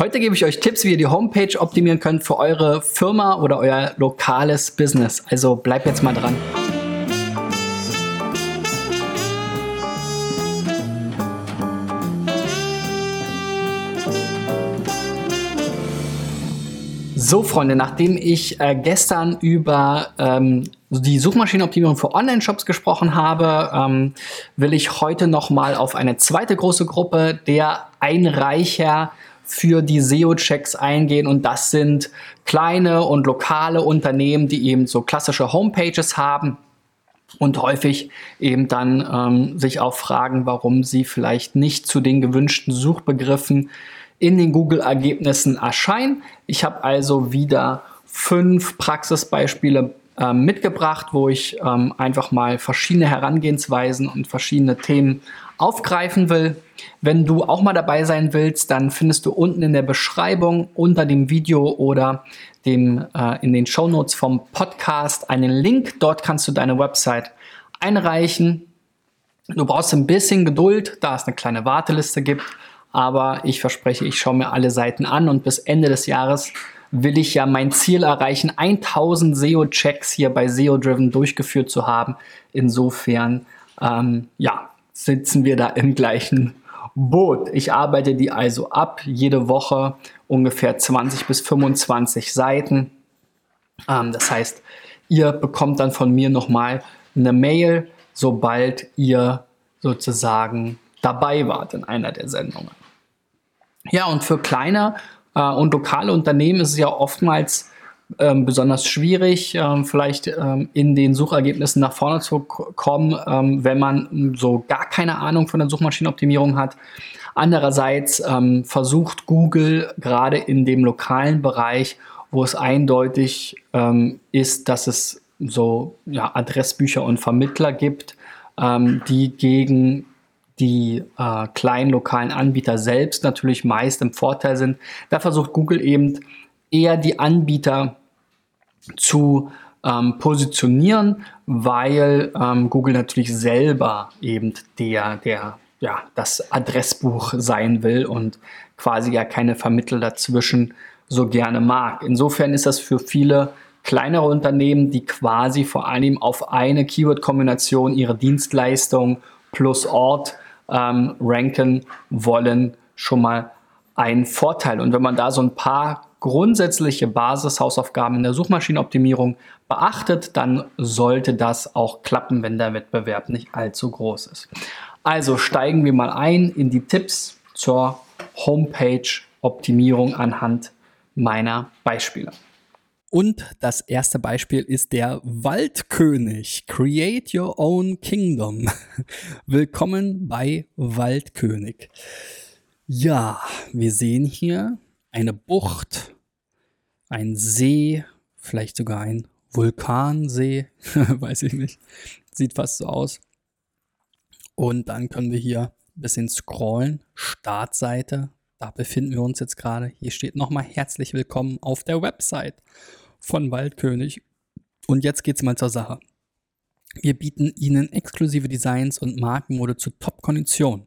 Heute gebe ich euch Tipps, wie ihr die Homepage optimieren könnt für eure Firma oder euer lokales Business. Also bleibt jetzt mal dran. So, Freunde, nachdem ich äh, gestern über ähm, die Suchmaschinenoptimierung für Online-Shops gesprochen habe, ähm, will ich heute nochmal auf eine zweite große Gruppe der Einreicher für die SEO-Checks eingehen und das sind kleine und lokale Unternehmen, die eben so klassische Homepages haben und häufig eben dann ähm, sich auch fragen, warum sie vielleicht nicht zu den gewünschten Suchbegriffen in den Google-Ergebnissen erscheinen. Ich habe also wieder fünf Praxisbeispiele äh, mitgebracht, wo ich ähm, einfach mal verschiedene Herangehensweisen und verschiedene Themen aufgreifen will. Wenn du auch mal dabei sein willst, dann findest du unten in der Beschreibung unter dem Video oder dem, äh, in den Show Notes vom Podcast einen Link. Dort kannst du deine Website einreichen. Du brauchst ein bisschen Geduld, da es eine kleine Warteliste gibt aber ich verspreche, ich schaue mir alle Seiten an und bis Ende des Jahres will ich ja mein Ziel erreichen, 1000 SEO-Checks hier bei SEO Driven durchgeführt zu haben. Insofern, ähm, ja, sitzen wir da im gleichen Boot. Ich arbeite die also ab, jede Woche ungefähr 20 bis 25 Seiten. Ähm, das heißt, ihr bekommt dann von mir nochmal eine Mail, sobald ihr sozusagen dabei wart in einer der Sendungen. Ja, und für kleine äh, und lokale Unternehmen ist es ja oftmals ähm, besonders schwierig, ähm, vielleicht ähm, in den Suchergebnissen nach vorne zu kommen, ähm, wenn man so gar keine Ahnung von der Suchmaschinenoptimierung hat. Andererseits ähm, versucht Google gerade in dem lokalen Bereich, wo es eindeutig ähm, ist, dass es so ja, Adressbücher und Vermittler gibt, die gegen die äh, kleinen lokalen Anbieter selbst natürlich meist im Vorteil sind. Da versucht Google eben eher die Anbieter zu ähm, positionieren, weil ähm, Google natürlich selber eben der, der, ja, das Adressbuch sein will und quasi ja keine Vermittler dazwischen so gerne mag. Insofern ist das für viele kleinere Unternehmen, die quasi vor allem auf eine Keyword-Kombination ihre Dienstleistung plus Ort ähm, ranken wollen, schon mal ein Vorteil. Und wenn man da so ein paar grundsätzliche Basishausaufgaben in der Suchmaschinenoptimierung beachtet, dann sollte das auch klappen, wenn der Wettbewerb nicht allzu groß ist. Also steigen wir mal ein in die Tipps zur Homepage-Optimierung anhand meiner Beispiele. Und das erste Beispiel ist der Waldkönig. Create your own kingdom. Willkommen bei Waldkönig. Ja, wir sehen hier eine Bucht, ein See, vielleicht sogar ein Vulkansee, weiß ich nicht. Sieht fast so aus. Und dann können wir hier ein bisschen scrollen. Startseite, da befinden wir uns jetzt gerade. Hier steht nochmal herzlich willkommen auf der Website von Waldkönig. Und jetzt geht's mal zur Sache. Wir bieten Ihnen exklusive Designs und Markenmode zu Top-Konditionen.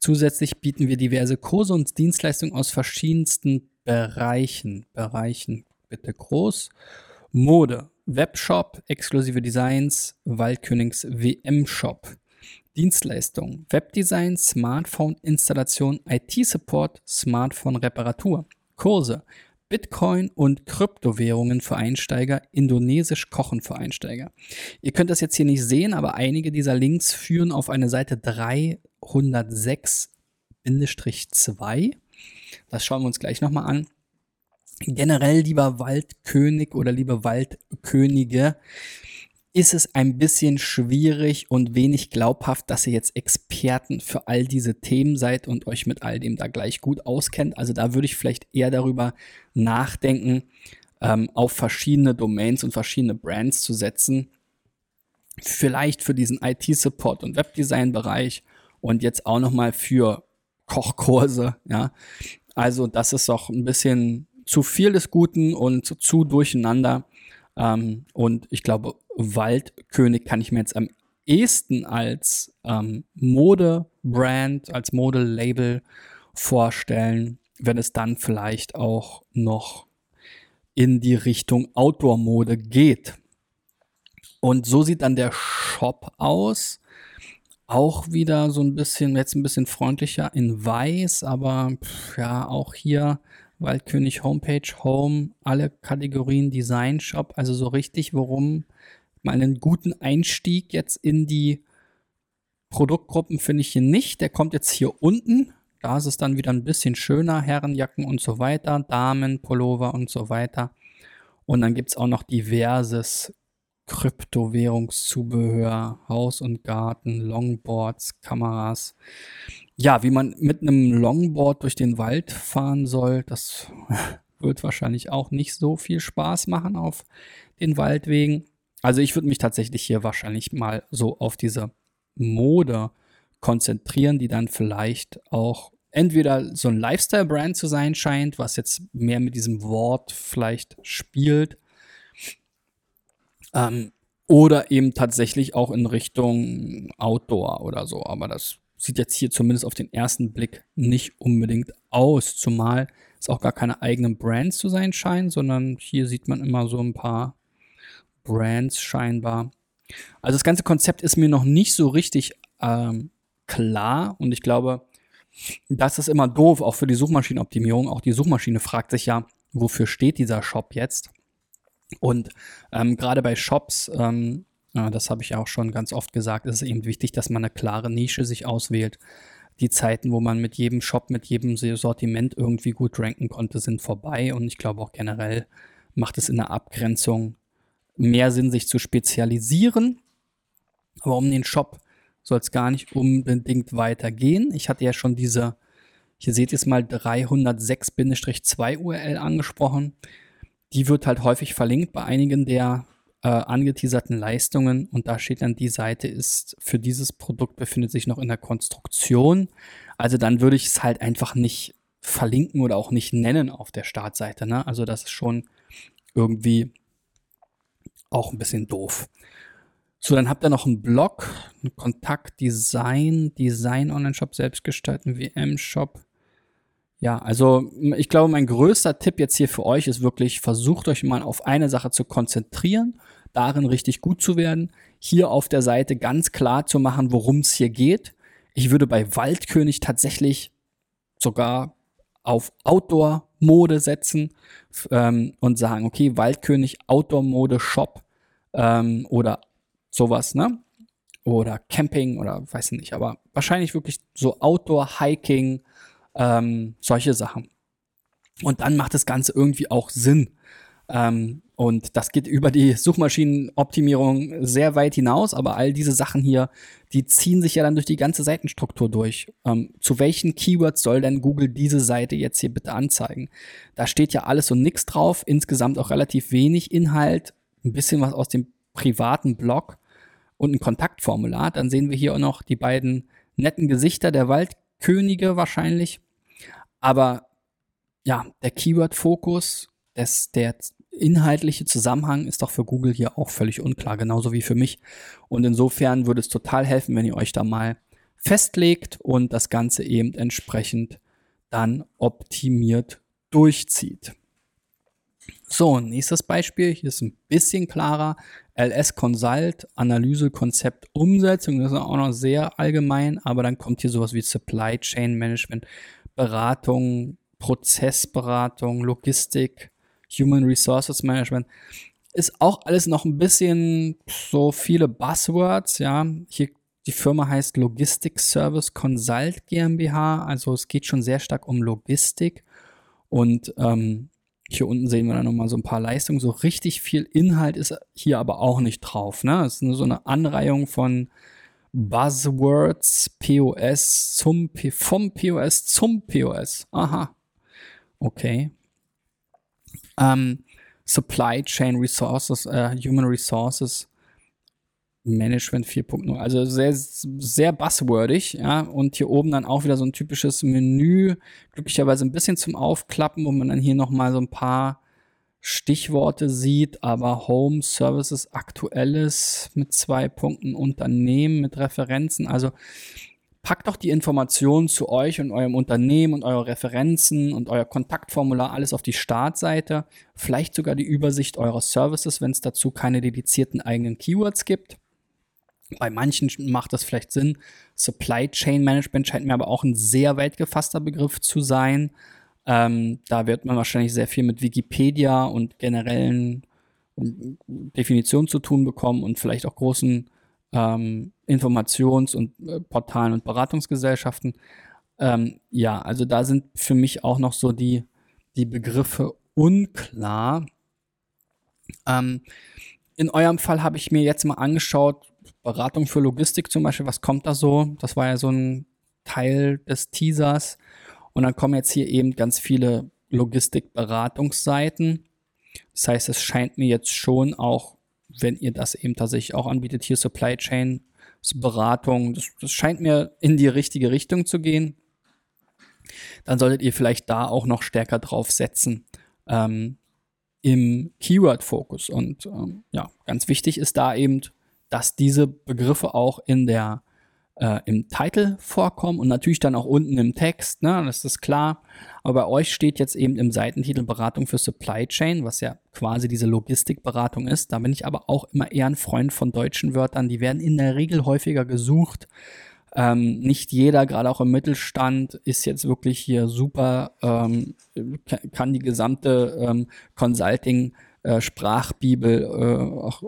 Zusätzlich bieten wir diverse Kurse und Dienstleistungen aus verschiedensten Bereichen. Bereichen bitte groß. Mode, Webshop, exklusive Designs, Waldkönigs WM-Shop. Dienstleistungen, Webdesign, Smartphone-Installation, IT-Support, Smartphone-Reparatur. Kurse, Bitcoin und Kryptowährungen für Einsteiger, Indonesisch Kochen für Einsteiger. Ihr könnt das jetzt hier nicht sehen, aber einige dieser Links führen auf eine Seite 306-2. Das schauen wir uns gleich nochmal an. Generell, lieber Waldkönig oder liebe Waldkönige, ist es ein bisschen schwierig und wenig glaubhaft, dass ihr jetzt Experten für all diese Themen seid und euch mit all dem da gleich gut auskennt. Also da würde ich vielleicht eher darüber nachdenken, ähm, auf verschiedene Domains und verschiedene Brands zu setzen. Vielleicht für diesen IT-Support und Webdesign-Bereich und jetzt auch nochmal für Kochkurse, ja. Also das ist doch ein bisschen zu viel des Guten und zu durcheinander. Ähm, und ich glaube, Waldkönig kann ich mir jetzt am ehesten als ähm, Modebrand, als Modelabel vorstellen. wenn es dann vielleicht auch noch in die Richtung Outdoor-Mode geht. Und so sieht dann der Shop aus. Auch wieder so ein bisschen, jetzt ein bisschen freundlicher in weiß, aber ja, auch hier Waldkönig Homepage, Home, alle Kategorien Design Shop, also so richtig, worum mal einen guten Einstieg jetzt in die Produktgruppen finde ich hier nicht. Der kommt jetzt hier unten. Da ist es dann wieder ein bisschen schöner. Herrenjacken und so weiter, Damen, Pullover und so weiter. Und dann gibt es auch noch diverses Kryptowährungszubehör, Haus und Garten, Longboards, Kameras. Ja, wie man mit einem Longboard durch den Wald fahren soll, das wird wahrscheinlich auch nicht so viel Spaß machen auf den Waldwegen. Also ich würde mich tatsächlich hier wahrscheinlich mal so auf diese Mode konzentrieren, die dann vielleicht auch entweder so ein Lifestyle-Brand zu sein scheint, was jetzt mehr mit diesem Wort vielleicht spielt, ähm, oder eben tatsächlich auch in Richtung Outdoor oder so. Aber das sieht jetzt hier zumindest auf den ersten Blick nicht unbedingt aus, zumal es auch gar keine eigenen Brands zu sein scheinen, sondern hier sieht man immer so ein paar Brands scheinbar. Also das ganze Konzept ist mir noch nicht so richtig ähm, klar und ich glaube, das ist immer doof, auch für die Suchmaschinenoptimierung. Auch die Suchmaschine fragt sich ja, wofür steht dieser Shop jetzt? Und ähm, gerade bei Shops, ähm, äh, das habe ich auch schon ganz oft gesagt, ist es eben wichtig, dass man eine klare Nische sich auswählt. Die Zeiten, wo man mit jedem Shop, mit jedem Sortiment irgendwie gut ranken konnte, sind vorbei. Und ich glaube auch generell macht es in der Abgrenzung mehr Sinn, sich zu spezialisieren. Aber um den Shop soll es gar nicht unbedingt weitergehen. Ich hatte ja schon diese, hier seht ihr es mal, 306-2 URL angesprochen. Die wird halt häufig verlinkt bei einigen der äh, angeteaserten Leistungen und da steht dann, die Seite ist für dieses Produkt befindet sich noch in der Konstruktion. Also dann würde ich es halt einfach nicht verlinken oder auch nicht nennen auf der Startseite. Ne? Also das ist schon irgendwie auch ein bisschen doof. So, dann habt ihr noch einen Blog, einen Kontakt, Design, Design Online-Shop, selbstgestalten, WM-Shop. Ja, also ich glaube, mein größter Tipp jetzt hier für euch ist wirklich, versucht euch mal auf eine Sache zu konzentrieren, darin richtig gut zu werden, hier auf der Seite ganz klar zu machen, worum es hier geht. Ich würde bei Waldkönig tatsächlich sogar auf Outdoor-Mode setzen ähm, und sagen, okay, Waldkönig Outdoor-Mode Shop ähm, oder sowas, ne? Oder Camping oder weiß nicht, aber wahrscheinlich wirklich so Outdoor, Hiking, ähm, solche Sachen. Und dann macht das Ganze irgendwie auch Sinn. Ähm, und das geht über die Suchmaschinenoptimierung sehr weit hinaus, aber all diese Sachen hier, die ziehen sich ja dann durch die ganze Seitenstruktur durch. Ähm, zu welchen Keywords soll denn Google diese Seite jetzt hier bitte anzeigen? Da steht ja alles und nichts drauf, insgesamt auch relativ wenig Inhalt, ein bisschen was aus dem privaten Blog und ein Kontaktformular. Dann sehen wir hier auch noch die beiden netten Gesichter der Waldkönige wahrscheinlich. Aber ja, der Keyword-Fokus, der inhaltliche Zusammenhang ist doch für Google hier auch völlig unklar, genauso wie für mich. Und insofern würde es total helfen, wenn ihr euch da mal festlegt und das Ganze eben entsprechend dann optimiert durchzieht. So, nächstes Beispiel. Hier ist ein bisschen klarer. LS Consult, Analyse, Konzept, Umsetzung. Das ist auch noch sehr allgemein, aber dann kommt hier sowas wie Supply Chain Management, Beratung, Prozessberatung, Logistik, Human Resources Management. Ist auch alles noch ein bisschen so viele Buzzwords, ja. Hier die Firma heißt Logistic Service Consult GmbH, also es geht schon sehr stark um Logistik und ähm, hier unten sehen wir dann nochmal so ein paar Leistungen. So richtig viel Inhalt ist hier aber auch nicht drauf. Ne? Es ist nur so eine Anreihung von Buzzwords, POS zum P vom POS zum POS. Aha. Okay. Ähm, Supply Chain Resources, äh, Human Resources Management 4.0. Also sehr, sehr buzzwordig, ja. Und hier oben dann auch wieder so ein typisches Menü, glücklicherweise ein bisschen zum Aufklappen, wo man dann hier nochmal so ein paar Stichworte sieht, aber Home Services Aktuelles mit zwei Punkten Unternehmen mit Referenzen. Also packt doch die Informationen zu euch und eurem Unternehmen und eure Referenzen und euer Kontaktformular alles auf die Startseite. Vielleicht sogar die Übersicht eurer Services, wenn es dazu keine dedizierten eigenen Keywords gibt. Bei manchen macht das vielleicht Sinn. Supply Chain Management scheint mir aber auch ein sehr weit gefasster Begriff zu sein. Ähm, da wird man wahrscheinlich sehr viel mit Wikipedia und generellen Definitionen zu tun bekommen und vielleicht auch großen ähm, Informations- und äh, Portalen und Beratungsgesellschaften. Ähm, ja, also da sind für mich auch noch so die, die Begriffe unklar. Ähm, in eurem Fall habe ich mir jetzt mal angeschaut, Beratung für Logistik zum Beispiel, was kommt da so? Das war ja so ein Teil des Teasers. Und dann kommen jetzt hier eben ganz viele Logistikberatungsseiten. Das heißt, es scheint mir jetzt schon auch wenn ihr das eben tatsächlich auch anbietet, hier Supply Chain Beratung, das, das scheint mir in die richtige Richtung zu gehen. Dann solltet ihr vielleicht da auch noch stärker drauf setzen ähm, im Keyword-Fokus. Und ähm, ja, ganz wichtig ist da eben, dass diese Begriffe auch in der äh, im Titel vorkommen und natürlich dann auch unten im Text, ne, das ist klar. Aber bei euch steht jetzt eben im Seitentitel Beratung für Supply Chain, was ja quasi diese Logistikberatung ist. Da bin ich aber auch immer eher ein Freund von deutschen Wörtern. Die werden in der Regel häufiger gesucht. Ähm, nicht jeder, gerade auch im Mittelstand, ist jetzt wirklich hier super, ähm, kann die gesamte ähm, Consulting-Sprachbibel äh, auch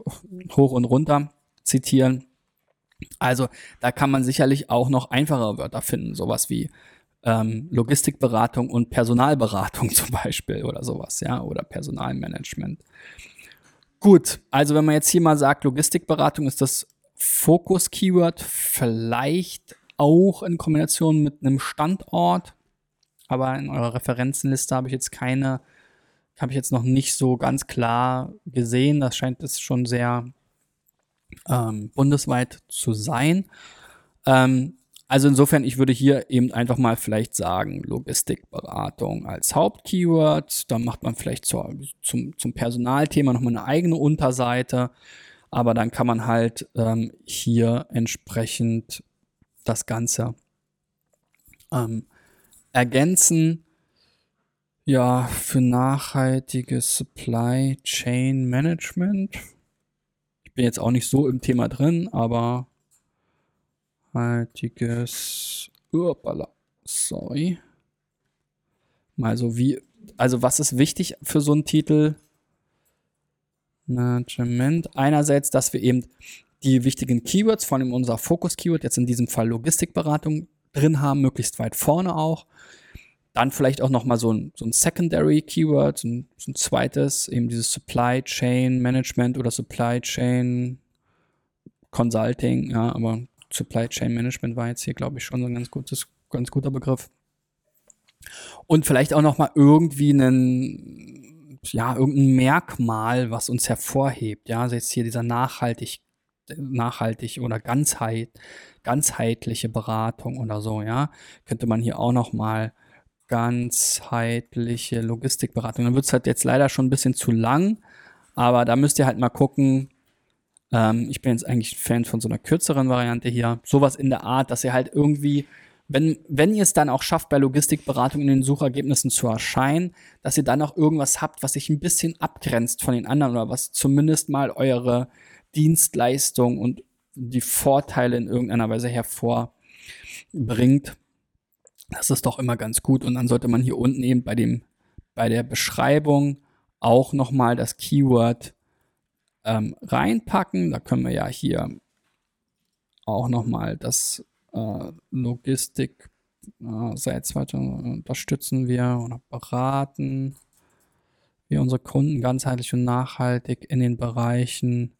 hoch und runter zitieren. Also da kann man sicherlich auch noch einfache Wörter finden, sowas wie ähm, Logistikberatung und Personalberatung zum Beispiel oder sowas, ja, oder Personalmanagement. Gut, also wenn man jetzt hier mal sagt, Logistikberatung ist das Fokus-Keyword, vielleicht auch in Kombination mit einem Standort, aber in eurer Referenzenliste habe ich jetzt keine, habe ich jetzt noch nicht so ganz klar gesehen. Das scheint es schon sehr ähm, bundesweit zu sein. Ähm, also insofern, ich würde hier eben einfach mal vielleicht sagen, Logistikberatung als Hauptkeyword. Dann macht man vielleicht zur, zum, zum Personalthema nochmal eine eigene Unterseite. Aber dann kann man halt ähm, hier entsprechend das Ganze ähm, ergänzen. Ja, für nachhaltiges Supply Chain Management bin jetzt auch nicht so im Thema drin, aber haltiges, upala, sorry. Mal so wie, also was ist wichtig für so einen Titel? Management. Einerseits, dass wir eben die wichtigen Keywords, von allem unser Fokus-Keyword, jetzt in diesem Fall Logistikberatung, drin haben, möglichst weit vorne auch. Dann vielleicht auch nochmal so ein, so ein Secondary Keyword, so ein, so ein zweites, eben dieses Supply Chain Management oder Supply Chain Consulting, ja, aber Supply Chain Management war jetzt hier, glaube ich, schon so ein ganz gutes, ganz guter Begriff. Und vielleicht auch nochmal irgendwie einen, ja, irgendein Merkmal, was uns hervorhebt, ja, also jetzt hier dieser nachhaltig, nachhaltig oder ganzheit, ganzheitliche Beratung oder so, ja, könnte man hier auch nochmal ganzheitliche Logistikberatung. Dann wird es halt jetzt leider schon ein bisschen zu lang, aber da müsst ihr halt mal gucken. Ähm, ich bin jetzt eigentlich Fan von so einer kürzeren Variante hier. Sowas in der Art, dass ihr halt irgendwie, wenn, wenn ihr es dann auch schafft, bei Logistikberatung in den Suchergebnissen zu erscheinen, dass ihr dann auch irgendwas habt, was sich ein bisschen abgrenzt von den anderen oder was zumindest mal eure Dienstleistung und die Vorteile in irgendeiner Weise hervorbringt. Das ist doch immer ganz gut. Und dann sollte man hier unten eben bei dem, bei der Beschreibung auch nochmal das Keyword ähm, reinpacken. Da können wir ja hier auch nochmal das äh, Logistik äh, seit weiter unterstützen wir oder beraten wir unsere Kunden ganzheitlich und nachhaltig in den Bereichen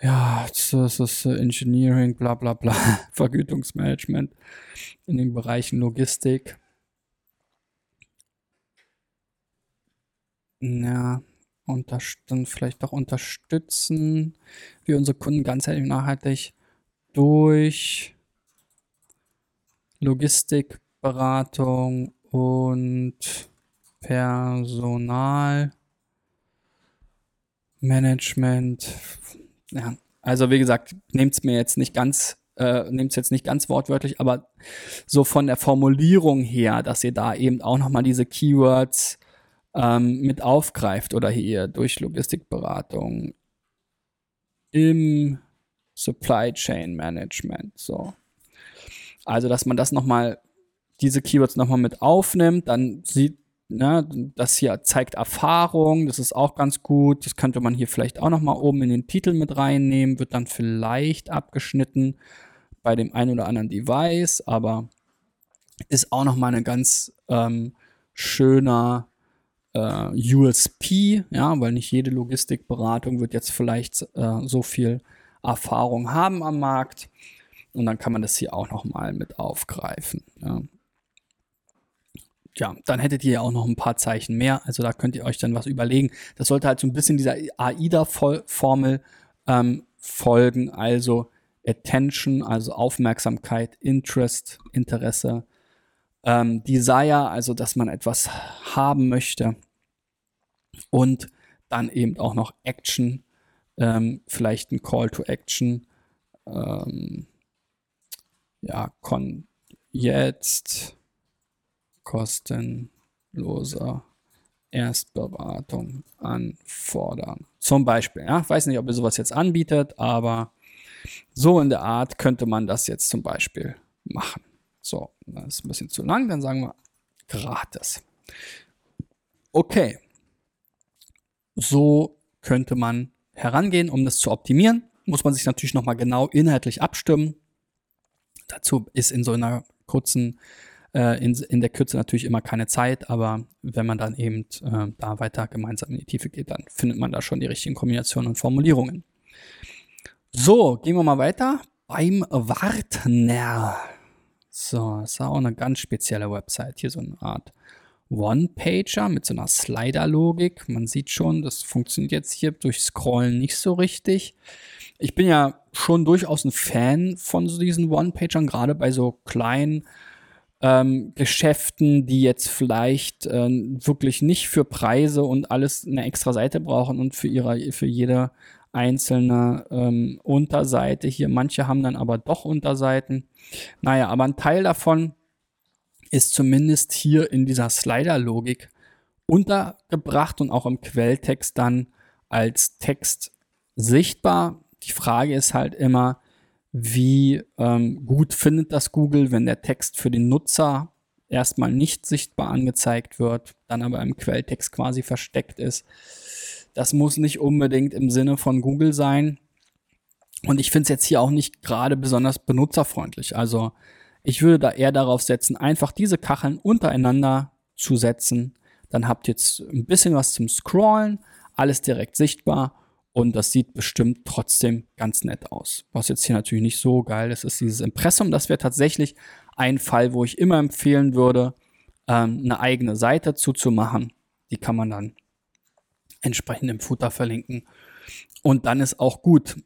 ja, das ist Engineering, bla bla bla, Vergütungsmanagement in den Bereichen Logistik. Ja, dann vielleicht auch unterstützen wir unsere Kunden ganzheitlich nachhaltig durch Logistikberatung und Personalmanagement ja, also wie gesagt, nehmt es mir jetzt nicht ganz äh, nehmt es jetzt nicht ganz wortwörtlich, aber so von der Formulierung her, dass ihr da eben auch nochmal diese Keywords ähm, mit aufgreift oder hier durch Logistikberatung im Supply Chain Management. So. Also, dass man das nochmal, diese Keywords nochmal mit aufnimmt, dann sieht, ne, das hier zeigt Erfahrung, das ist auch ganz gut. Das könnte man hier vielleicht auch nochmal oben in den Titel mit reinnehmen, wird dann vielleicht abgeschnitten bei dem einen oder anderen Device, aber ist auch nochmal ein ganz ähm, schöner äh, USP, ja, weil nicht jede Logistikberatung wird jetzt vielleicht äh, so viel Erfahrung haben am Markt. Und dann kann man das hier auch nochmal mit aufgreifen. Ja. Ja. dann hättet ihr ja auch noch ein paar Zeichen mehr. Also da könnt ihr euch dann was überlegen. Das sollte halt so ein bisschen dieser AIDA-Formel ähm, folgen. Also Attention, also Aufmerksamkeit, Interest, Interesse, ähm, Desire, also dass man etwas haben möchte und dann eben auch noch Action, ähm, vielleicht ein Call to Action, ähm, ja, kon jetzt kostenloser Erstberatung anfordern. Zum Beispiel, ja, ich weiß nicht, ob ihr sowas jetzt anbietet, aber so in der Art könnte man das jetzt zum Beispiel machen. So, das ist ein bisschen zu lang, dann sagen wir gratis. Okay. So könnte man herangehen, um das zu optimieren. Muss man sich natürlich nochmal genau inhaltlich abstimmen. Dazu ist in so einer kurzen, äh, in, in der Kürze natürlich immer keine Zeit, aber wenn man dann eben äh, da weiter gemeinsam in die Tiefe geht, dann findet man da schon die richtigen Kombinationen und Formulierungen. So, gehen wir mal weiter. Beim Wartner. So, das ist auch eine ganz spezielle Website. Hier so eine Art One-Pager mit so einer Slider-Logik. Man sieht schon, das funktioniert jetzt hier durch Scrollen nicht so richtig. Ich bin ja schon durchaus ein Fan von so diesen One-Pagern, gerade bei so kleinen ähm, Geschäften, die jetzt vielleicht äh, wirklich nicht für Preise und alles eine extra Seite brauchen und für ihre, für jede einzelne ähm, Unterseite hier. Manche haben dann aber doch Unterseiten. Naja, aber ein Teil davon ist zumindest hier in dieser Slider-Logik untergebracht und auch im Quelltext dann als Text sichtbar. Die Frage ist halt immer, wie ähm, gut findet das Google, wenn der Text für den Nutzer erstmal nicht sichtbar angezeigt wird, dann aber im Quelltext quasi versteckt ist. Das muss nicht unbedingt im Sinne von Google sein. Und ich finde es jetzt hier auch nicht gerade besonders benutzerfreundlich. Also ich würde da eher darauf setzen, einfach diese Kacheln untereinander zu setzen. Dann habt ihr jetzt ein bisschen was zum Scrollen, alles direkt sichtbar und das sieht bestimmt trotzdem ganz nett aus. Was jetzt hier natürlich nicht so geil ist, ist dieses Impressum. Das wäre tatsächlich ein Fall, wo ich immer empfehlen würde, ähm, eine eigene Seite zuzumachen. Die kann man dann entsprechend im Footer verlinken. Und dann ist auch gut.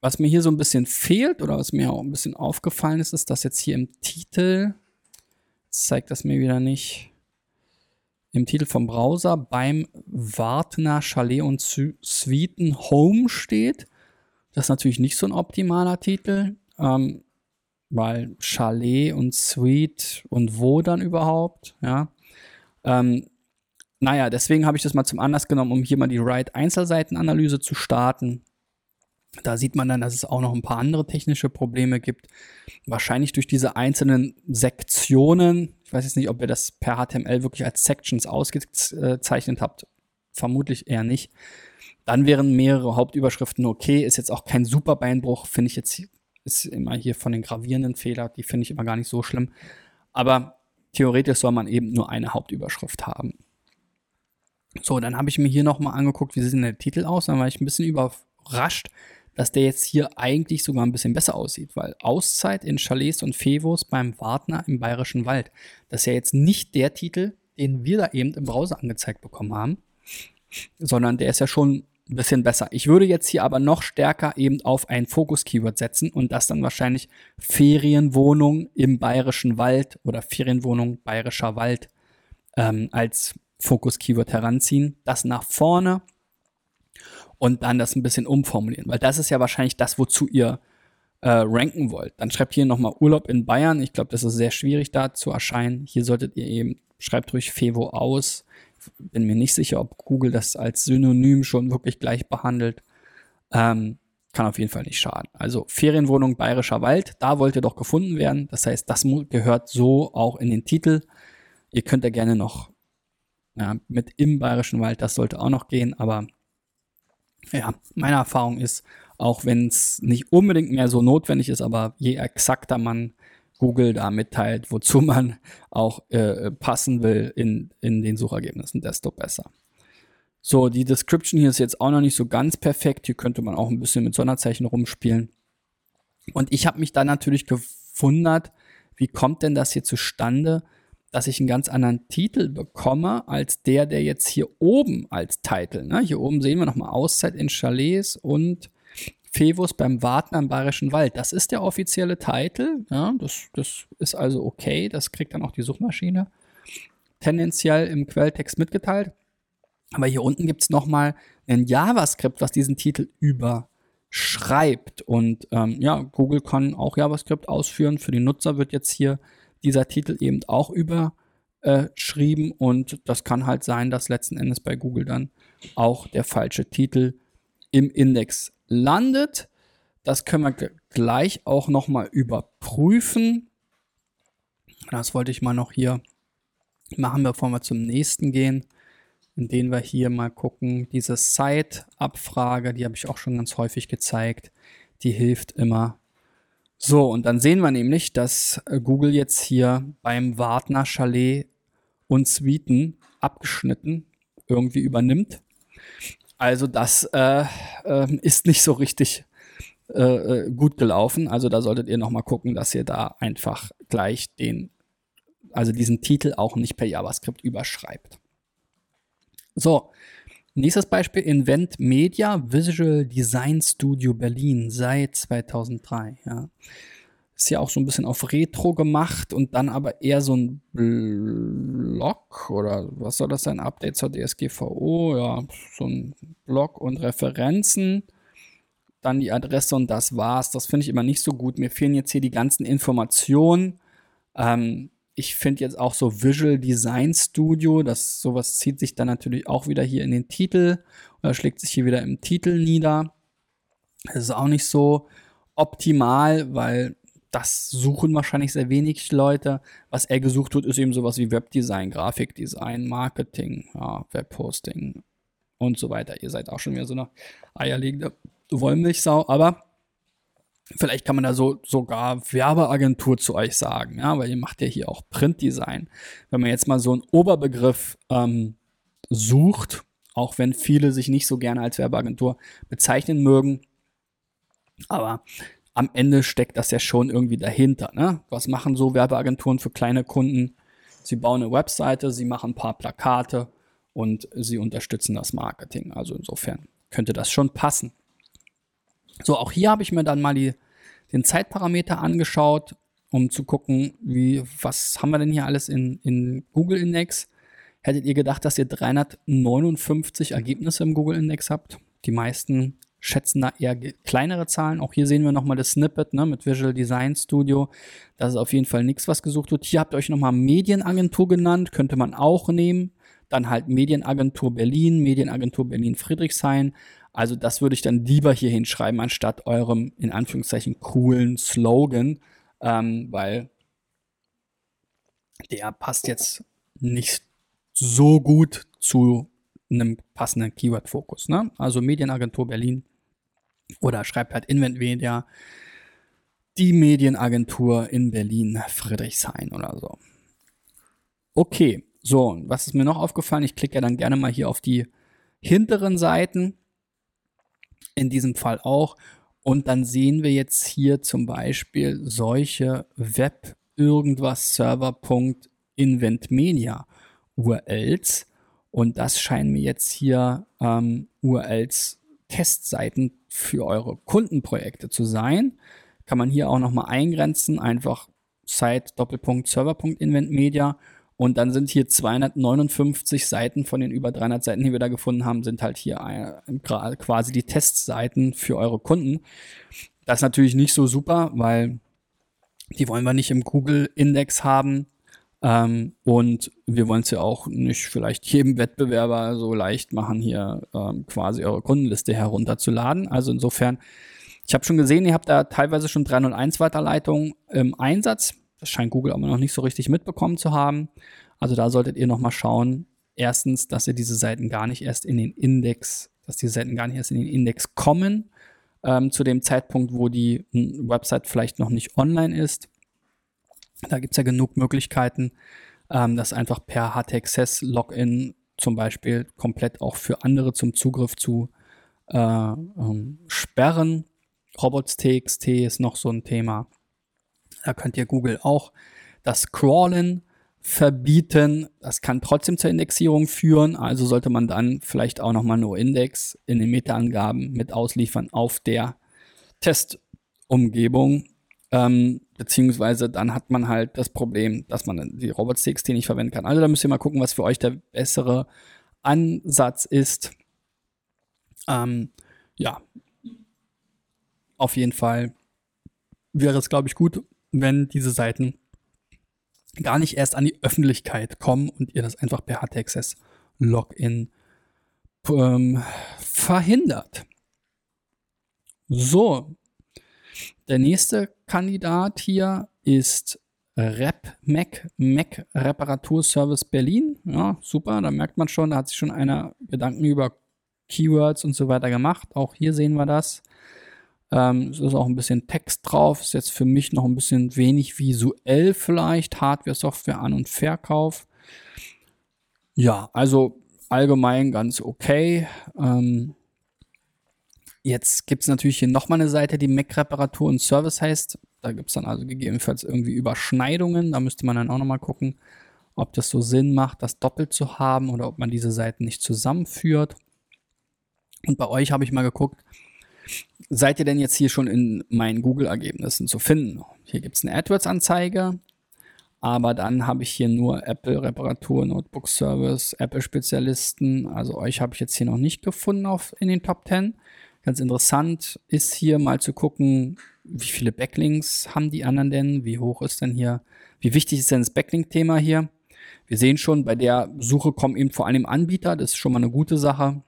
Was mir hier so ein bisschen fehlt oder was mir auch ein bisschen aufgefallen ist, ist, dass jetzt hier im Titel, zeigt das mir wieder nicht, im Titel vom Browser beim Wartner Chalet und Suiten Home steht. Das ist natürlich nicht so ein optimaler Titel, ähm, weil Chalet und Suite und wo dann überhaupt, ja. Ähm, naja, deswegen habe ich das mal zum Anlass genommen, um hier mal die Write-Einzelseitenanalyse zu starten. Da sieht man dann, dass es auch noch ein paar andere technische Probleme gibt. Wahrscheinlich durch diese einzelnen Sektionen. Ich weiß jetzt nicht, ob ihr das per HTML wirklich als Sections ausgezeichnet habt. Vermutlich eher nicht. Dann wären mehrere Hauptüberschriften okay. Ist jetzt auch kein super Beinbruch, finde ich jetzt, ist immer hier von den gravierenden Fehlern, die finde ich immer gar nicht so schlimm. Aber theoretisch soll man eben nur eine Hauptüberschrift haben. So, dann habe ich mir hier nochmal angeguckt, wie sieht denn der Titel aus. Dann war ich ein bisschen überrascht, dass der jetzt hier eigentlich sogar ein bisschen besser aussieht, weil Auszeit in Chalets und Fevos beim Wartner im Bayerischen Wald. Das ist ja jetzt nicht der Titel, den wir da eben im Browser angezeigt bekommen haben, sondern der ist ja schon ein bisschen besser. Ich würde jetzt hier aber noch stärker eben auf ein Fokus-Keyword setzen und das dann wahrscheinlich Ferienwohnung im Bayerischen Wald oder Ferienwohnung Bayerischer Wald ähm, als Fokus-Keyword heranziehen, das nach vorne und dann das ein bisschen umformulieren, weil das ist ja wahrscheinlich das, wozu ihr äh, ranken wollt, dann schreibt hier nochmal Urlaub in Bayern. Ich glaube, das ist sehr schwierig da zu erscheinen. Hier solltet ihr eben, schreibt ruhig Fevo aus. Bin mir nicht sicher, ob Google das als Synonym schon wirklich gleich behandelt. Ähm, kann auf jeden Fall nicht schaden. Also Ferienwohnung Bayerischer Wald, da wollt ihr doch gefunden werden. Das heißt, das gehört so auch in den Titel. Ihr könnt da gerne noch ja, mit im Bayerischen Wald, das sollte auch noch gehen, aber ja, meine Erfahrung ist, auch wenn es nicht unbedingt mehr so notwendig ist, aber je exakter man Google da mitteilt, wozu man auch äh, passen will in, in den Suchergebnissen, desto besser. So, die Description hier ist jetzt auch noch nicht so ganz perfekt. Hier könnte man auch ein bisschen mit Sonderzeichen rumspielen. Und ich habe mich dann natürlich gewundert, wie kommt denn das hier zustande, dass ich einen ganz anderen Titel bekomme als der, der jetzt hier oben als Titel. Ne? Hier oben sehen wir nochmal Auszeit in Chalets und Fevus beim Warten am Bayerischen Wald. Das ist der offizielle Titel. Ja? Das, das ist also okay. Das kriegt dann auch die Suchmaschine tendenziell im Quelltext mitgeteilt. Aber hier unten gibt es nochmal ein JavaScript, was diesen Titel überschreibt. Und ähm, ja, Google kann auch JavaScript ausführen. Für die Nutzer wird jetzt hier dieser Titel eben auch überschrieben. Und das kann halt sein, dass letzten Endes bei Google dann auch der falsche Titel im Index landet. Das können wir gleich auch nochmal überprüfen. Das wollte ich mal noch hier machen, bevor wir zum nächsten gehen indem wir hier mal gucken, diese Site-Abfrage, die habe ich auch schon ganz häufig gezeigt, die hilft immer. So, und dann sehen wir nämlich, dass äh, Google jetzt hier beim Wartner Chalet und Suiten abgeschnitten irgendwie übernimmt. Also das äh, äh, ist nicht so richtig äh, äh gut gelaufen. Also da solltet ihr nochmal gucken, dass ihr da einfach gleich den, also diesen Titel auch nicht per JavaScript überschreibt. So, nächstes Beispiel: Invent Media Visual Design Studio Berlin seit 2003. Ja. Ist ja auch so ein bisschen auf Retro gemacht und dann aber eher so ein Blog oder was soll das sein? Update zur DSGVO, ja, so ein Blog und Referenzen. Dann die Adresse und das war's. Das finde ich immer nicht so gut. Mir fehlen jetzt hier die ganzen Informationen. Ähm, ich finde jetzt auch so Visual Design Studio, das sowas zieht sich dann natürlich auch wieder hier in den Titel oder schlägt sich hier wieder im Titel nieder. Das ist auch nicht so optimal, weil das suchen wahrscheinlich sehr wenig Leute. Was er gesucht wird, ist eben sowas wie Webdesign, Grafikdesign, Marketing, ja, Webhosting und so weiter. Ihr seid auch schon wieder so eine eierlegende Wollmilchsau, aber Vielleicht kann man da so sogar Werbeagentur zu euch sagen, ja, weil ihr macht ja hier auch Printdesign. Wenn man jetzt mal so einen Oberbegriff ähm, sucht, auch wenn viele sich nicht so gerne als Werbeagentur bezeichnen mögen, aber am Ende steckt das ja schon irgendwie dahinter. Ne? Was machen so Werbeagenturen für kleine Kunden? Sie bauen eine Webseite, sie machen ein paar Plakate und sie unterstützen das Marketing. Also insofern könnte das schon passen. So, auch hier habe ich mir dann mal die, den Zeitparameter angeschaut, um zu gucken, wie, was haben wir denn hier alles in, in Google Index? Hättet ihr gedacht, dass ihr 359 Ergebnisse im Google Index habt? Die meisten schätzen da eher kleinere Zahlen. Auch hier sehen wir nochmal das Snippet ne, mit Visual Design Studio. Das ist auf jeden Fall nichts, was gesucht wird. Hier habt ihr euch nochmal Medienagentur genannt, könnte man auch nehmen. Dann halt Medienagentur Berlin, Medienagentur Berlin Friedrichshain. Also das würde ich dann lieber hier hinschreiben, anstatt eurem in Anführungszeichen coolen Slogan, ähm, weil der passt jetzt nicht so gut zu einem passenden Keyword-Fokus. Ne? Also Medienagentur Berlin oder schreibt halt Invent Media, die Medienagentur in Berlin, Friedrichshain oder so. Okay, so, was ist mir noch aufgefallen? Ich klicke ja dann gerne mal hier auf die hinteren Seiten in diesem Fall auch. Und dann sehen wir jetzt hier zum Beispiel solche Web irgendwas Server.inventmedia URLs. Und das scheinen mir jetzt hier ähm, URLs Testseiten für eure Kundenprojekte zu sein. Kann man hier auch nochmal eingrenzen, einfach Site Doppelpunkt und dann sind hier 259 Seiten von den über 300 Seiten, die wir da gefunden haben, sind halt hier äh, quasi die Testseiten für eure Kunden. Das ist natürlich nicht so super, weil die wollen wir nicht im Google-Index haben. Ähm, und wir wollen es ja auch nicht vielleicht jedem Wettbewerber so leicht machen, hier ähm, quasi eure Kundenliste herunterzuladen. Also insofern, ich habe schon gesehen, ihr habt da teilweise schon 301 Weiterleitungen im Einsatz. Das scheint Google aber noch nicht so richtig mitbekommen zu haben. Also da solltet ihr nochmal schauen. Erstens, dass ihr diese Seiten gar nicht erst in den Index, dass diese Seiten gar nicht erst in den Index kommen, ähm, zu dem Zeitpunkt, wo die Website vielleicht noch nicht online ist. Da gibt es ja genug Möglichkeiten, ähm, das einfach per HTXS-Login zum Beispiel komplett auch für andere zum Zugriff zu äh, ähm, sperren. Robots.txt ist noch so ein Thema. Da könnt ihr Google auch das Crawlen verbieten. Das kann trotzdem zur Indexierung führen. Also sollte man dann vielleicht auch nochmal nur Index in den Meta-Angaben mit ausliefern auf der Testumgebung. Ähm, beziehungsweise dann hat man halt das Problem, dass man die Robots.txt nicht verwenden kann. Also da müsst ihr mal gucken, was für euch der bessere Ansatz ist. Ähm, ja, auf jeden Fall wäre es, glaube ich, gut, wenn diese Seiten gar nicht erst an die Öffentlichkeit kommen und ihr das einfach per HTXS Login ähm, verhindert. So, der nächste Kandidat hier ist Rep Mac, Mac Reparaturservice Berlin. Ja, super, da merkt man schon, da hat sich schon einer Gedanken über Keywords und so weiter gemacht. Auch hier sehen wir das. Ähm, es ist auch ein bisschen Text drauf. Ist jetzt für mich noch ein bisschen wenig visuell vielleicht. Hardware, Software, An- und Verkauf. Ja, also allgemein ganz okay. Ähm, Jetzt gibt es natürlich hier nochmal eine Seite, die Mac Reparatur und Service heißt. Da gibt es dann also gegebenenfalls irgendwie Überschneidungen. Da müsste man dann auch nochmal gucken, ob das so Sinn macht, das doppelt zu haben oder ob man diese Seiten nicht zusammenführt. Und bei euch habe ich mal geguckt, seid ihr denn jetzt hier schon in meinen Google-Ergebnissen zu finden? Hier gibt es eine AdWords-Anzeige, aber dann habe ich hier nur Apple Reparatur, Notebook Service, Apple Spezialisten. Also euch habe ich jetzt hier noch nicht gefunden auf, in den Top 10. Ganz interessant ist hier mal zu gucken, wie viele Backlinks haben die anderen denn? Wie hoch ist denn hier? Wie wichtig ist denn das Backlink-Thema hier? Wir sehen schon, bei der Suche kommen eben vor allem Anbieter. Das ist schon mal eine gute Sache.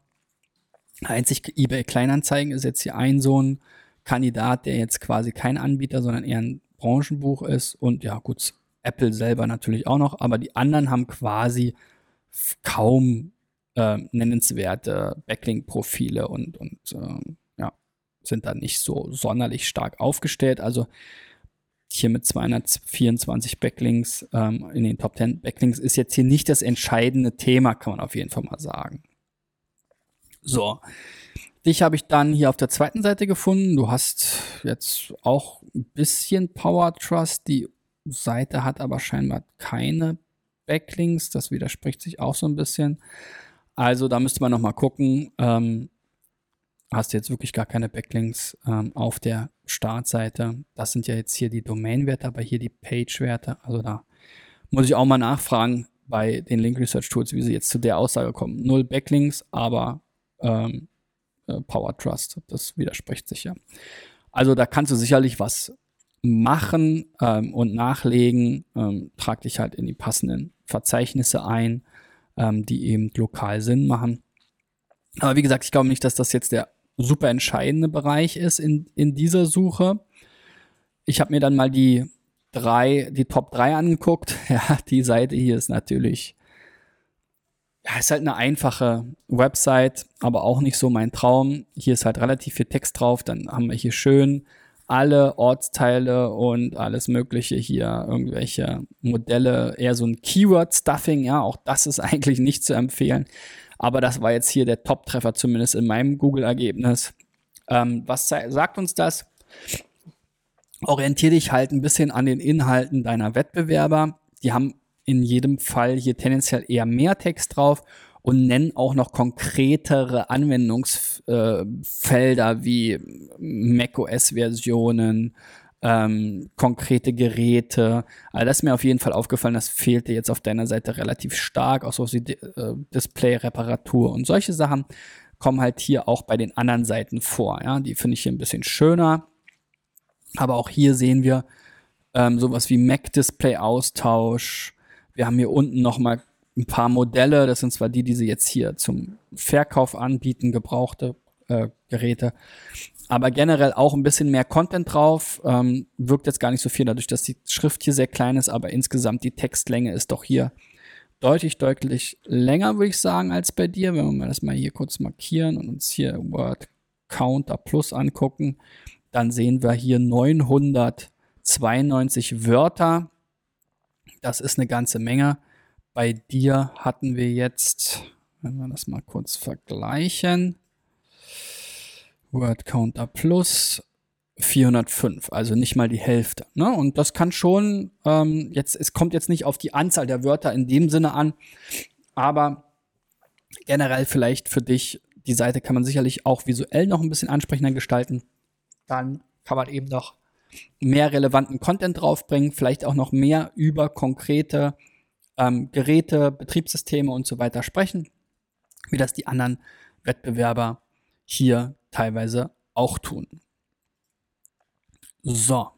Einzig eBay Kleinanzeigen ist jetzt hier ein so ein Kandidat, der jetzt quasi kein Anbieter, sondern eher ein Branchenbuch ist. Und ja, gut, Apple selber natürlich auch noch. Aber die anderen haben quasi kaum äh, nennenswerte Backlink-Profile und, und äh, ja, sind da nicht so sonderlich stark aufgestellt. Also hier mit 224 Backlinks ähm, in den Top 10 Backlinks ist jetzt hier nicht das entscheidende Thema, kann man auf jeden Fall mal sagen. So, dich habe ich dann hier auf der zweiten Seite gefunden. Du hast jetzt auch ein bisschen Power Trust. Die Seite hat aber scheinbar keine Backlinks. Das widerspricht sich auch so ein bisschen. Also da müsste man nochmal gucken. Ähm, hast du jetzt wirklich gar keine Backlinks ähm, auf der Startseite. Das sind ja jetzt hier die Domain-Werte, aber hier die Page-Werte. Also da muss ich auch mal nachfragen bei den Link Research Tools, wie sie jetzt zu der Aussage kommen. Null Backlinks, aber ähm, äh, Power Trust. Das widerspricht sich ja. Also da kannst du sicherlich was machen ähm, und nachlegen. Ähm, trag dich halt in die passenden Verzeichnisse ein ähm, die eben lokal Sinn machen. Aber wie gesagt, ich glaube nicht, dass das jetzt der super entscheidende Bereich ist in, in dieser Suche. Ich habe mir dann mal die drei, die Top 3 angeguckt. Ja, die Seite hier ist natürlich, ja, ist halt eine einfache Website, aber auch nicht so mein Traum. Hier ist halt relativ viel Text drauf. Dann haben wir hier schön alle Ortsteile und alles Mögliche hier, irgendwelche Modelle, eher so ein Keyword-Stuffing, ja, auch das ist eigentlich nicht zu empfehlen. Aber das war jetzt hier der Top-Treffer, zumindest in meinem Google-Ergebnis. Ähm, was sagt uns das? Orientiere dich halt ein bisschen an den Inhalten deiner Wettbewerber. Die haben in jedem Fall hier tendenziell eher mehr Text drauf und nennen auch noch konkretere Anwendungsfelder äh, wie macOS-Versionen, ähm, konkrete Geräte. Also das ist mir auf jeden Fall aufgefallen, das fehlte jetzt auf deiner Seite relativ stark, auch so wie äh, Display-Reparatur und solche Sachen kommen halt hier auch bei den anderen Seiten vor. Ja, die finde ich hier ein bisschen schöner. Aber auch hier sehen wir ähm, sowas wie Mac-Display-Austausch. Wir haben hier unten nochmal ein paar Modelle. Das sind zwar die, die sie jetzt hier zum Verkauf anbieten, gebrauchte äh, Geräte. Aber generell auch ein bisschen mehr Content drauf. Ähm, wirkt jetzt gar nicht so viel, dadurch, dass die Schrift hier sehr klein ist, aber insgesamt die Textlänge ist doch hier deutlich, deutlich länger, würde ich sagen, als bei dir. Wenn wir das mal hier kurz markieren und uns hier Word Counter Plus angucken, dann sehen wir hier 992 Wörter. Das ist eine ganze Menge. Bei dir hatten wir jetzt, wenn wir das mal kurz vergleichen, Word Counter Plus 405, also nicht mal die Hälfte. Ne? Und das kann schon, ähm, jetzt, es kommt jetzt nicht auf die Anzahl der Wörter in dem Sinne an, aber generell vielleicht für dich, die Seite kann man sicherlich auch visuell noch ein bisschen ansprechender gestalten. Dann kann man eben noch mehr relevanten Content draufbringen, vielleicht auch noch mehr über konkrete ähm, Geräte, Betriebssysteme und so weiter sprechen, wie das die anderen Wettbewerber hier teilweise auch tun. So.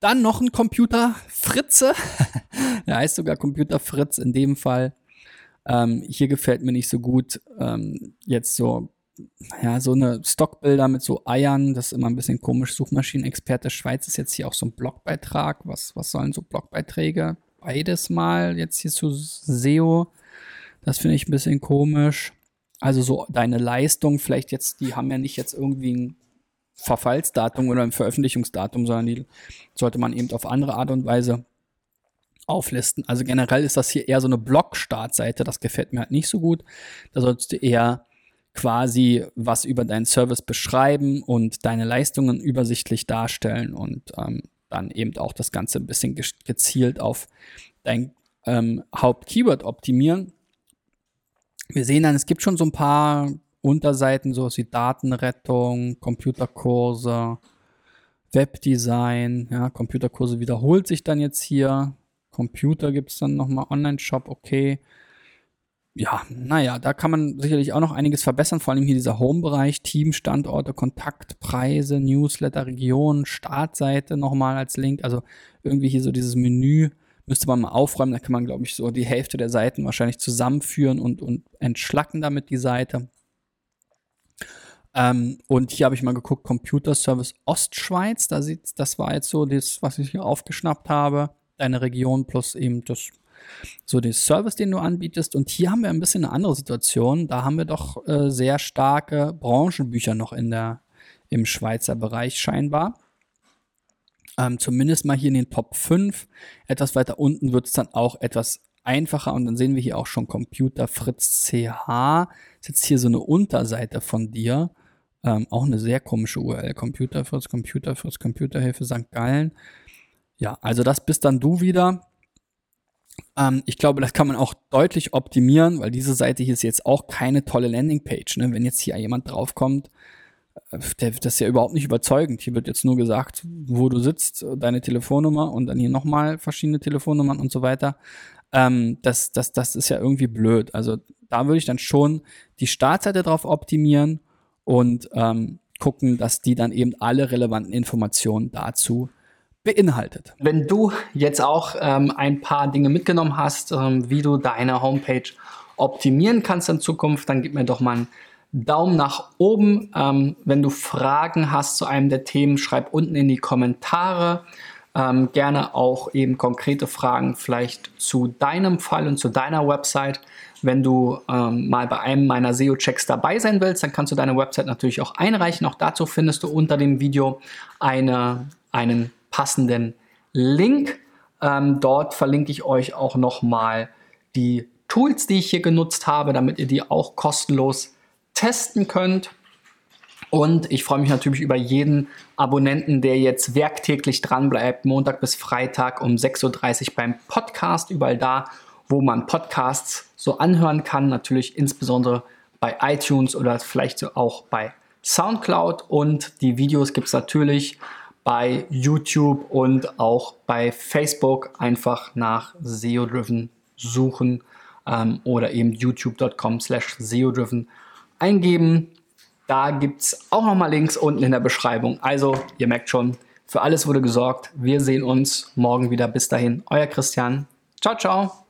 Dann noch ein Computer Fritze. Der heißt sogar Computer Fritz in dem Fall. Ähm, hier gefällt mir nicht so gut ähm, jetzt so ja, so eine Stockbilder mit so Eiern, das ist immer ein bisschen komisch. Suchmaschinenexperte Schweiz ist jetzt hier auch so ein Blogbeitrag. Was, was sollen so Blogbeiträge? Beides mal jetzt hier zu SEO. Das finde ich ein bisschen komisch. Also so deine Leistung, vielleicht jetzt, die haben ja nicht jetzt irgendwie ein Verfallsdatum oder ein Veröffentlichungsdatum, sondern die sollte man eben auf andere Art und Weise auflisten. Also generell ist das hier eher so eine Blog-Startseite, das gefällt mir halt nicht so gut. Da solltest du eher quasi was über deinen Service beschreiben und deine Leistungen übersichtlich darstellen und ähm, dann eben auch das Ganze ein bisschen gezielt auf dein ähm, Hauptkeyword optimieren. Wir sehen dann, es gibt schon so ein paar Unterseiten, so wie Datenrettung, Computerkurse, Webdesign, ja, Computerkurse wiederholt sich dann jetzt hier. Computer gibt es dann nochmal Online-Shop, okay. Ja, naja, da kann man sicherlich auch noch einiges verbessern, vor allem hier dieser Home-Bereich, Team, Standorte, Kontakt, Preise, Newsletter, Region, Startseite nochmal als Link, also irgendwie hier so dieses Menü müsste man mal aufräumen, da kann man, glaube ich, so die Hälfte der Seiten wahrscheinlich zusammenführen und, und entschlacken damit die Seite. Ähm, und hier habe ich mal geguckt, Computer Service Ostschweiz, da sieht, das war jetzt so das, was ich hier aufgeschnappt habe, deine Region plus eben das, so den Service, den du anbietest. Und hier haben wir ein bisschen eine andere Situation. Da haben wir doch äh, sehr starke Branchenbücher noch in der, im Schweizer Bereich scheinbar. Ähm, zumindest mal hier in den Top 5. Etwas weiter unten wird es dann auch etwas einfacher und dann sehen wir hier auch schon Computer Fritz CH. Ist jetzt hier so eine Unterseite von dir. Ähm, auch eine sehr komische URL. Computer Fritz, Computer Fritz, Computerhilfe St. Gallen. Ja, also das bist dann du wieder. Ähm, ich glaube, das kann man auch deutlich optimieren, weil diese Seite hier ist jetzt auch keine tolle Landingpage. Ne? Wenn jetzt hier jemand draufkommt, äh, der, das ist ja überhaupt nicht überzeugend. Hier wird jetzt nur gesagt, wo du sitzt, deine Telefonnummer und dann hier nochmal verschiedene Telefonnummern und so weiter. Ähm, das, das, das ist ja irgendwie blöd. Also da würde ich dann schon die Startseite drauf optimieren und ähm, gucken, dass die dann eben alle relevanten Informationen dazu beinhaltet. Wenn du jetzt auch ähm, ein paar Dinge mitgenommen hast, ähm, wie du deine Homepage optimieren kannst in Zukunft, dann gib mir doch mal einen Daumen nach oben. Ähm, wenn du Fragen hast zu einem der Themen, schreib unten in die Kommentare. Ähm, gerne auch eben konkrete Fragen vielleicht zu deinem Fall und zu deiner Website. Wenn du ähm, mal bei einem meiner SEO-Checks dabei sein willst, dann kannst du deine Website natürlich auch einreichen. Auch dazu findest du unter dem Video eine, einen passenden Link. Ähm, dort verlinke ich euch auch nochmal die Tools, die ich hier genutzt habe, damit ihr die auch kostenlos testen könnt. Und ich freue mich natürlich über jeden Abonnenten, der jetzt werktäglich dran bleibt, Montag bis Freitag um 6.30 Uhr beim Podcast, überall da, wo man Podcasts so anhören kann, natürlich insbesondere bei iTunes oder vielleicht auch bei SoundCloud und die Videos gibt es natürlich bei YouTube und auch bei Facebook einfach nach SEO-Driven suchen ähm, oder eben youtube.com slash SEO-Driven eingeben. Da gibt es auch nochmal Links unten in der Beschreibung. Also, ihr merkt schon, für alles wurde gesorgt. Wir sehen uns morgen wieder. Bis dahin, euer Christian. Ciao, ciao.